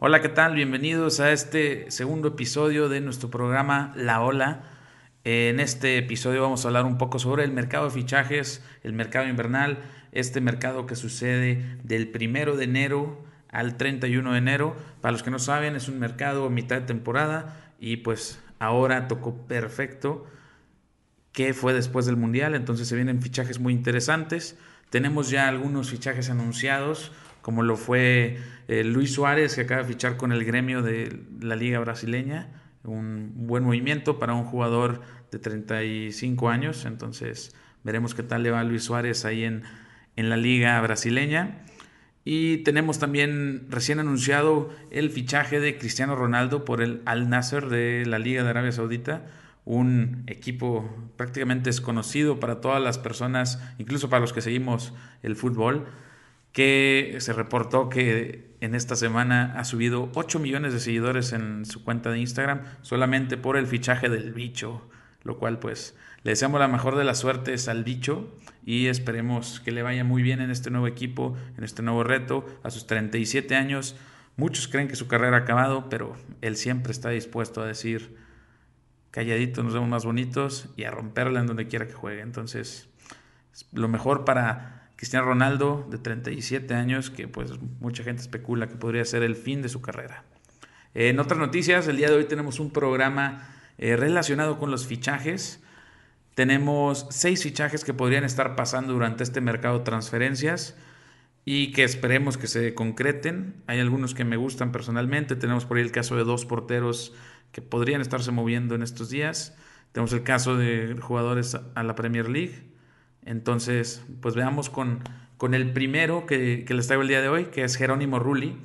Hola, ¿qué tal? Bienvenidos a este segundo episodio de nuestro programa La Ola. En este episodio vamos a hablar un poco sobre el mercado de fichajes, el mercado invernal, este mercado que sucede del primero de enero al 31 de enero. Para los que no saben, es un mercado mitad de temporada y pues ahora tocó perfecto que fue después del Mundial, entonces se vienen fichajes muy interesantes. Tenemos ya algunos fichajes anunciados, como lo fue eh, Luis Suárez, que acaba de fichar con el gremio de la Liga Brasileña. Un buen movimiento para un jugador de 35 años. Entonces veremos qué tal le va Luis Suárez ahí en, en la Liga Brasileña. Y tenemos también recién anunciado el fichaje de Cristiano Ronaldo por el Al Nasser de la Liga de Arabia Saudita un equipo prácticamente desconocido para todas las personas, incluso para los que seguimos el fútbol, que se reportó que en esta semana ha subido 8 millones de seguidores en su cuenta de Instagram solamente por el fichaje del bicho, lo cual pues le deseamos la mejor de las suertes al bicho y esperemos que le vaya muy bien en este nuevo equipo, en este nuevo reto, a sus 37 años. Muchos creen que su carrera ha acabado, pero él siempre está dispuesto a decir calladitos nos vemos más bonitos y a romperla en donde quiera que juegue. Entonces, lo mejor para Cristiano Ronaldo de 37 años, que pues mucha gente especula que podría ser el fin de su carrera. En otras noticias, el día de hoy tenemos un programa eh, relacionado con los fichajes. Tenemos seis fichajes que podrían estar pasando durante este mercado de transferencias y que esperemos que se concreten. Hay algunos que me gustan personalmente. Tenemos por ahí el caso de dos porteros que podrían estarse moviendo en estos días. Tenemos el caso de jugadores a la Premier League. Entonces, pues veamos con, con el primero que, les traigo el día de hoy, que es Jerónimo Rulli.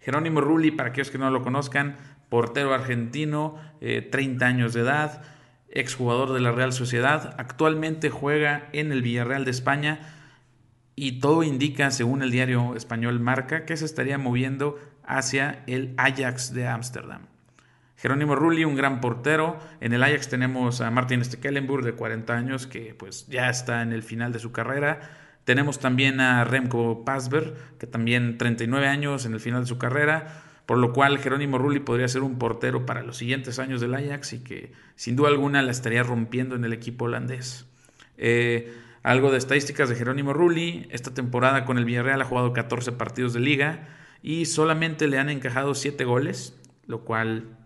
Jerónimo Rulli, para aquellos que no lo conozcan, portero argentino, 30 eh, años de edad, exjugador de la Real Sociedad, actualmente juega en el Villarreal de España y todo indica, según el diario español Marca, que se estaría moviendo hacia el Ajax de Ámsterdam. Jerónimo Rulli, un gran portero. En el Ajax tenemos a Martin Stekelenburg, de 40 años, que pues ya está en el final de su carrera. Tenemos también a Remco Pasver, que también 39 años en el final de su carrera, por lo cual Jerónimo Rulli podría ser un portero para los siguientes años del Ajax y que sin duda alguna la estaría rompiendo en el equipo holandés. Eh, algo de estadísticas de Jerónimo Rulli, esta temporada con el Villarreal ha jugado 14 partidos de liga y solamente le han encajado 7 goles, lo cual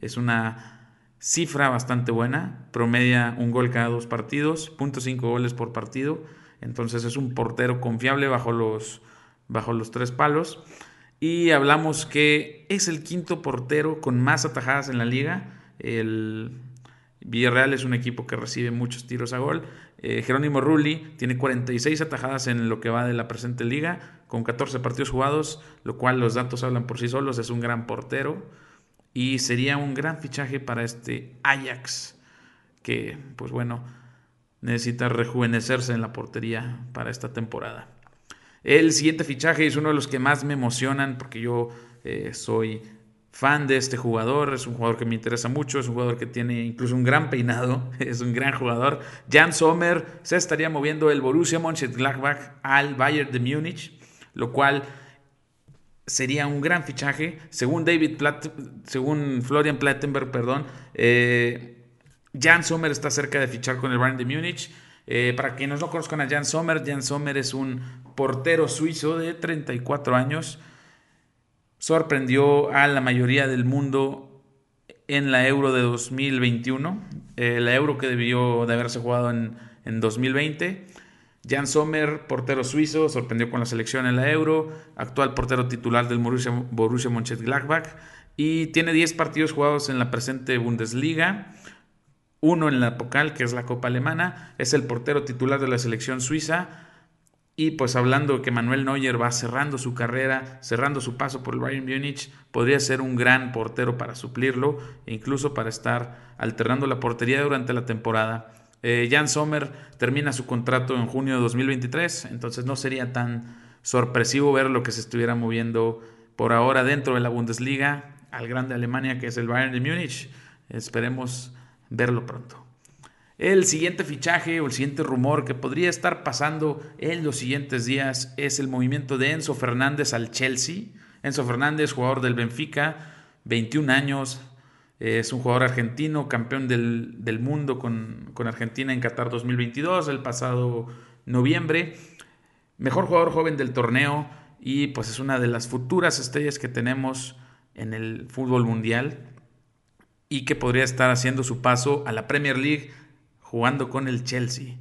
es una cifra bastante buena, promedia un gol cada dos partidos, 0.5 goles por partido, entonces es un portero confiable bajo los, bajo los tres palos. Y hablamos que es el quinto portero con más atajadas en la liga. El Villarreal es un equipo que recibe muchos tiros a gol. Eh, Jerónimo Rulli tiene 46 atajadas en lo que va de la presente liga, con 14 partidos jugados, lo cual los datos hablan por sí solos. Es un gran portero y sería un gran fichaje para este Ajax que pues bueno necesita rejuvenecerse en la portería para esta temporada. El siguiente fichaje es uno de los que más me emocionan porque yo eh, soy fan de este jugador, es un jugador que me interesa mucho, es un jugador que tiene incluso un gran peinado, es un gran jugador. Jan Sommer se estaría moviendo el Borussia Mönchengladbach al Bayern de Múnich, lo cual sería un gran fichaje. Según David según Florian Plattenberg, perdón, eh, Jan Sommer está cerca de fichar con el Bayern de Múnich. Eh, para quienes no conozcan a Jan Sommer, Jan Sommer es un portero suizo de 34 años. Sorprendió a la mayoría del mundo en la Euro de 2021, eh, la Euro que debió de haberse jugado en, en 2020. Jan Sommer, portero suizo, sorprendió con la selección en la Euro, actual portero titular del Borussia, Borussia Mönchengladbach y tiene 10 partidos jugados en la presente Bundesliga, uno en la Pokal, que es la Copa Alemana, es el portero titular de la selección suiza y pues hablando que Manuel Neuer va cerrando su carrera, cerrando su paso por el Bayern Múnich, podría ser un gran portero para suplirlo e incluso para estar alternando la portería durante la temporada. Eh, Jan Sommer termina su contrato en junio de 2023, entonces no sería tan sorpresivo ver lo que se estuviera moviendo por ahora dentro de la Bundesliga al grande Alemania que es el Bayern de Múnich. Esperemos verlo pronto. El siguiente fichaje o el siguiente rumor que podría estar pasando en los siguientes días es el movimiento de Enzo Fernández al Chelsea. Enzo Fernández, jugador del Benfica, 21 años, es un jugador argentino, campeón del, mundo con, con, Argentina en Qatar 2022, el pasado noviembre. Mejor jugador joven del torneo y pues es una de las futuras estrellas que tenemos en el fútbol mundial y que podría estar haciendo su paso a la Premier League jugando con el Chelsea.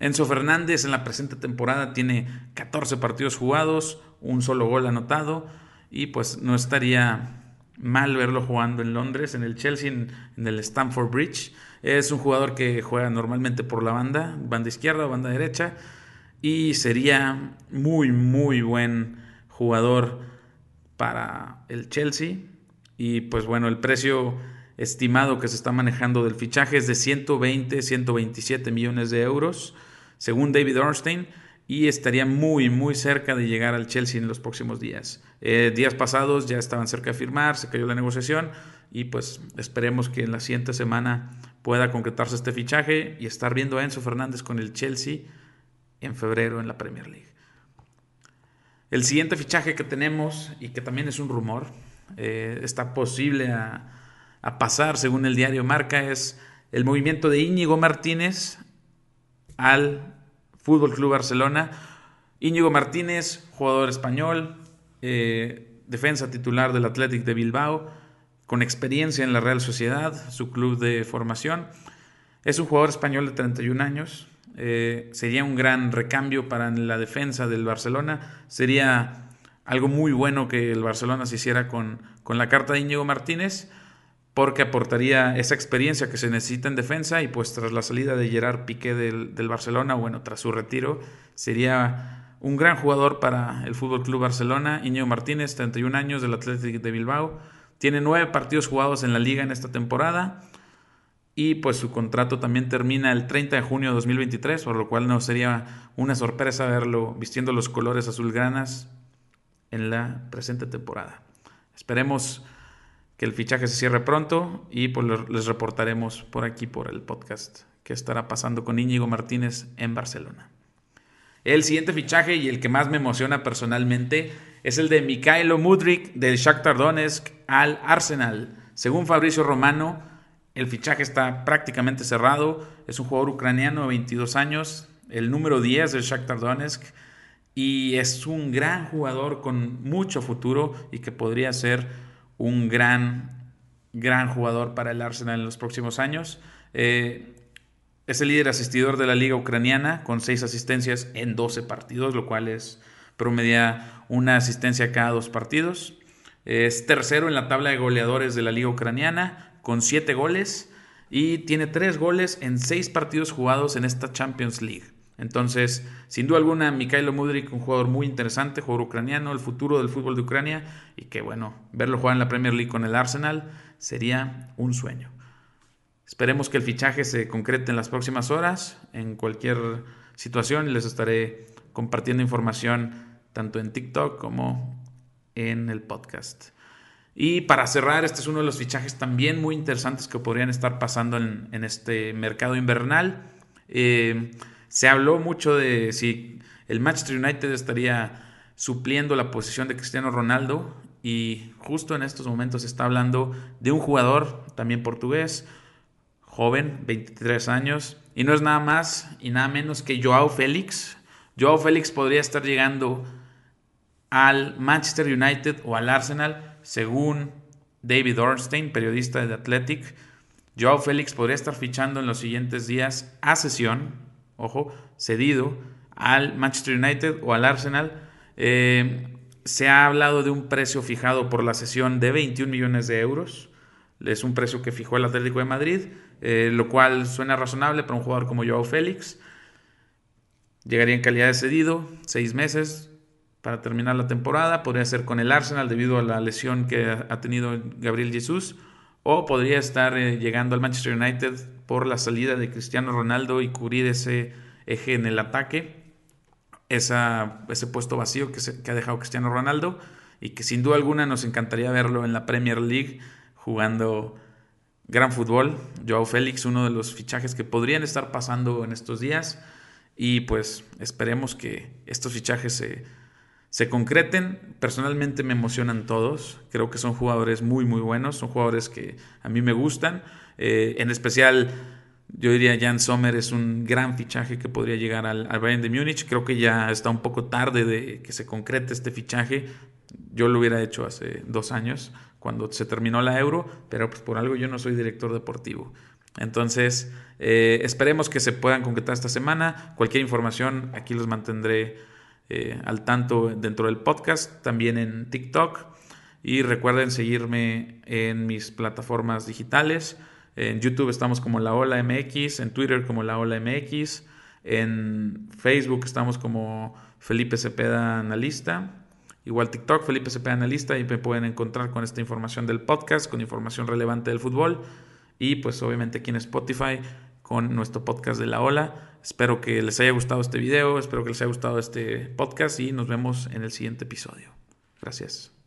Enzo Fernández en la presente temporada tiene 14 partidos jugados, un solo gol anotado y pues no estaría mal verlo jugando en Londres, en el Chelsea, en, el Stamford Bridge. Es un jugador que juega normalmente por la banda, banda izquierda o banda derecha, y sería muy, muy buen jugador para el Chelsea. Y pues bueno, el precio estimado que se está manejando del fichaje es de 120, 127 millones de euros, según David Ornstein y estaría muy, muy cerca de llegar al Chelsea en los próximos días. Eh, días pasados ya estaban cerca de firmar, se cayó la negociación y pues esperemos que en la siguiente semana pueda concretarse este fichaje y estar viendo a Enzo Fernández con el Chelsea en febrero en la Premier League. El siguiente fichaje que tenemos y que también es un rumor, eh, está posible a, a pasar según el diario Marca, es el movimiento de Íñigo Martínez al Fútbol Club Barcelona. Íñigo Martínez, jugador español, eh, defensa titular del Athletic de Bilbao, con experiencia en la Real Sociedad, su club de formación. Es un jugador español de 31 años. Eh, sería un gran recambio para la defensa del Barcelona. Sería algo muy bueno que el Barcelona se hiciera con, con la carta de Íñigo Martínez porque aportaría esa experiencia que se necesita en defensa y pues tras la salida de Gerard Piqué del, Barcelona, bueno, tras su retiro, sería un gran jugador para el Fútbol Club Barcelona. Iñigo Martínez, 31 años del Athletic de Bilbao, tiene nueve partidos jugados en la liga en esta temporada y pues su contrato también termina el 30 de junio de 2023, por lo cual no sería una sorpresa verlo vistiendo los colores azulgranas en la presente temporada. Esperemos que el fichaje se cierre pronto y pues les reportaremos por aquí por el podcast que estará pasando con Íñigo Martínez en Barcelona. El siguiente fichaje y el que más me emociona personalmente es el de Mikhailo Mudrik del Shakhtar Donetsk al Arsenal. Según Fabricio Romano, el fichaje está prácticamente cerrado. Es un jugador ucraniano de 22 años, el número 10 del Shakhtar Donetsk y es un gran jugador con mucho futuro y que podría ser un gran, gran jugador para el Arsenal en los próximos años. Eh, es el líder asistidor de la liga ucraniana con seis asistencias en 12 partidos, lo cual es promedia una asistencia cada dos partidos. Es tercero en la tabla de goleadores de la liga ucraniana con siete goles y tiene tres goles en seis partidos jugados en esta Champions League. Entonces, sin duda alguna, Mikhailo Mudrik, un jugador muy interesante, jugador ucraniano, el futuro del fútbol de Ucrania, y que bueno, verlo jugar en la Premier League con el Arsenal sería un sueño. Esperemos que el fichaje se concrete en las próximas horas. En cualquier situación les estaré compartiendo información tanto en TikTok como en el podcast. Y para cerrar, este es uno de los fichajes también muy interesantes que podrían estar pasando en, este mercado invernal. Eh, se habló mucho de si el Manchester United estaría supliendo la posición de Cristiano Ronaldo y justo en estos momentos se está hablando de un jugador también portugués, joven, 23 años, y no es nada más y nada menos que Joao Félix. Joao Félix podría estar llegando al Manchester United o al Arsenal, según David Ornstein, periodista de The Athletic. Joao Félix podría estar fichando en los siguientes días a sesión ojo, cedido al Manchester United o al Arsenal. Eh, se ha hablado de un precio fijado por la sesión de 21 millones de euros. Es un precio que fijó el Atlético de Madrid, eh, lo cual suena razonable para un jugador como Joao Félix. Llegaría en calidad de cedido, seis meses para terminar la temporada. Podría ser con el Arsenal debido a la lesión que ha tenido Gabriel Jesús. O podría estar eh, llegando al Manchester United por la salida de Cristiano Ronaldo y cubrir ese eje en el ataque, ese puesto vacío que, que ha dejado Cristiano Ronaldo y que sin duda alguna nos encantaría verlo en la Premier League jugando gran fútbol. Joao Félix, uno de los fichajes que podrían estar pasando en estos días. Y pues esperemos que estos fichajes se, se concreten. Personalmente me emocionan todos. Creo que son jugadores muy, muy buenos. Son jugadores que a mí me gustan. Eh, en especial, yo diría Jan Sommer es un gran fichaje que podría llegar al, Bayern de Múnich. Creo que ya está un poco tarde de que se concrete este fichaje. Yo lo hubiera hecho hace dos años, cuando se terminó la Euro, pero pues por algo yo no soy director deportivo. Entonces, eh, esperemos que se puedan concretar esta semana. Cualquier información, aquí los mantendré eh, al tanto dentro del podcast, también en TikTok. Y recuerden seguirme en mis plataformas digitales. En YouTube estamos como La Ola MX, en Twitter como La Ola MX, en Facebook estamos como Felipe Cepeda Analista. Igual TikTok, Felipe Cepeda Analista, y me pueden encontrar con esta información del podcast, con información relevante del fútbol. Y pues obviamente aquí en Spotify con nuestro podcast de la ola. Espero que les haya gustado este video, espero que les haya gustado este podcast y nos vemos en el siguiente episodio. Gracias.